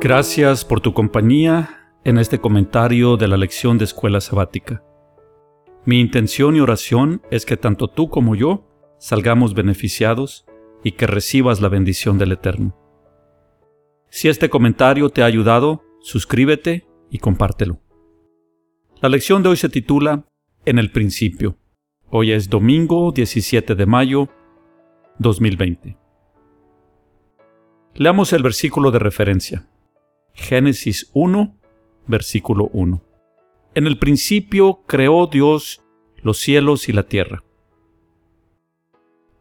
Gracias por tu compañía en este comentario de la lección de escuela sabática. Mi intención y oración es que tanto tú como yo salgamos beneficiados y que recibas la bendición del Eterno. Si este comentario te ha ayudado, suscríbete y compártelo. La lección de hoy se titula En el principio. Hoy es domingo 17 de mayo 2020. Leamos el versículo de referencia. Génesis 1, versículo 1. En el principio creó Dios los cielos y la tierra.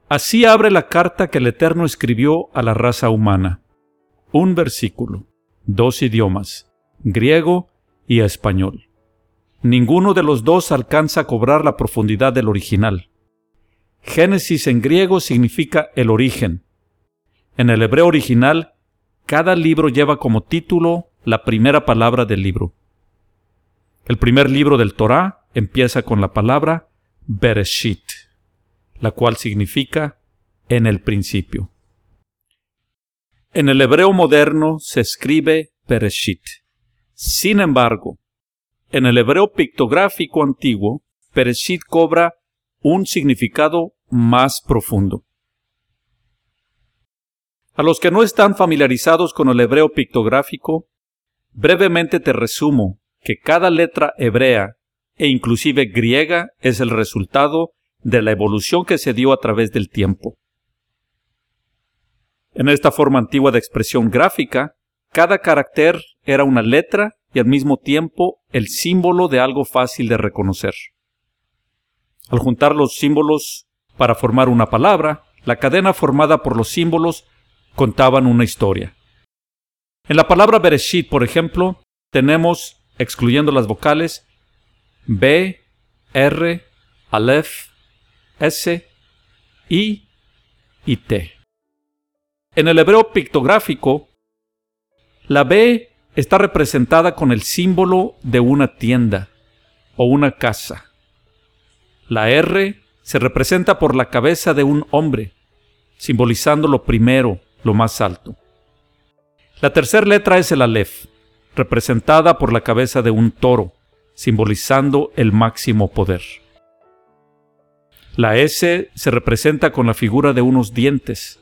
Así abre la carta que el Eterno escribió a la raza humana. Un versículo, dos idiomas, griego y español. Ninguno de los dos alcanza a cobrar la profundidad del original. Génesis en griego significa el origen. En el hebreo original cada libro lleva como título la primera palabra del libro. El primer libro del Torá empieza con la palabra Bereshit, la cual significa en el principio. En el hebreo moderno se escribe Bereshit. Sin embargo, en el hebreo pictográfico antiguo, Bereshit cobra un significado más profundo. A los que no están familiarizados con el hebreo pictográfico, brevemente te resumo que cada letra hebrea e inclusive griega es el resultado de la evolución que se dio a través del tiempo. En esta forma antigua de expresión gráfica, cada carácter era una letra y al mismo tiempo el símbolo de algo fácil de reconocer. Al juntar los símbolos para formar una palabra, la cadena formada por los símbolos contaban una historia. En la palabra Bereshit, por ejemplo, tenemos, excluyendo las vocales, B, R, Aleph, S, I y T. En el hebreo pictográfico, la B está representada con el símbolo de una tienda o una casa. La R se representa por la cabeza de un hombre, simbolizando lo primero, lo más alto. La tercera letra es el Aleph, representada por la cabeza de un toro, simbolizando el máximo poder. La S se representa con la figura de unos dientes,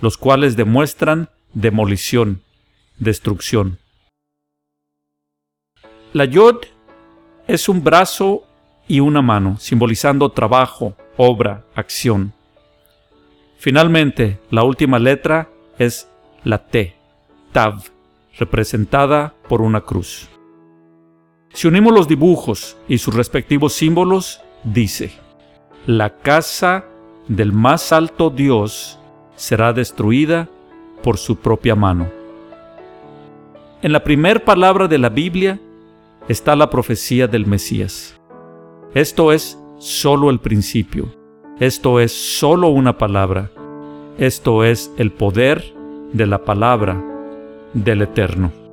los cuales demuestran demolición, destrucción. La Yod es un brazo y una mano, simbolizando trabajo, obra, acción. Finalmente, la última letra es la T, Tav, representada por una cruz. Si unimos los dibujos y sus respectivos símbolos, dice, la casa del más alto Dios será destruida por su propia mano. En la primer palabra de la Biblia está la profecía del Mesías. Esto es solo el principio. Esto es solo una palabra. Esto es el poder de la palabra del Eterno.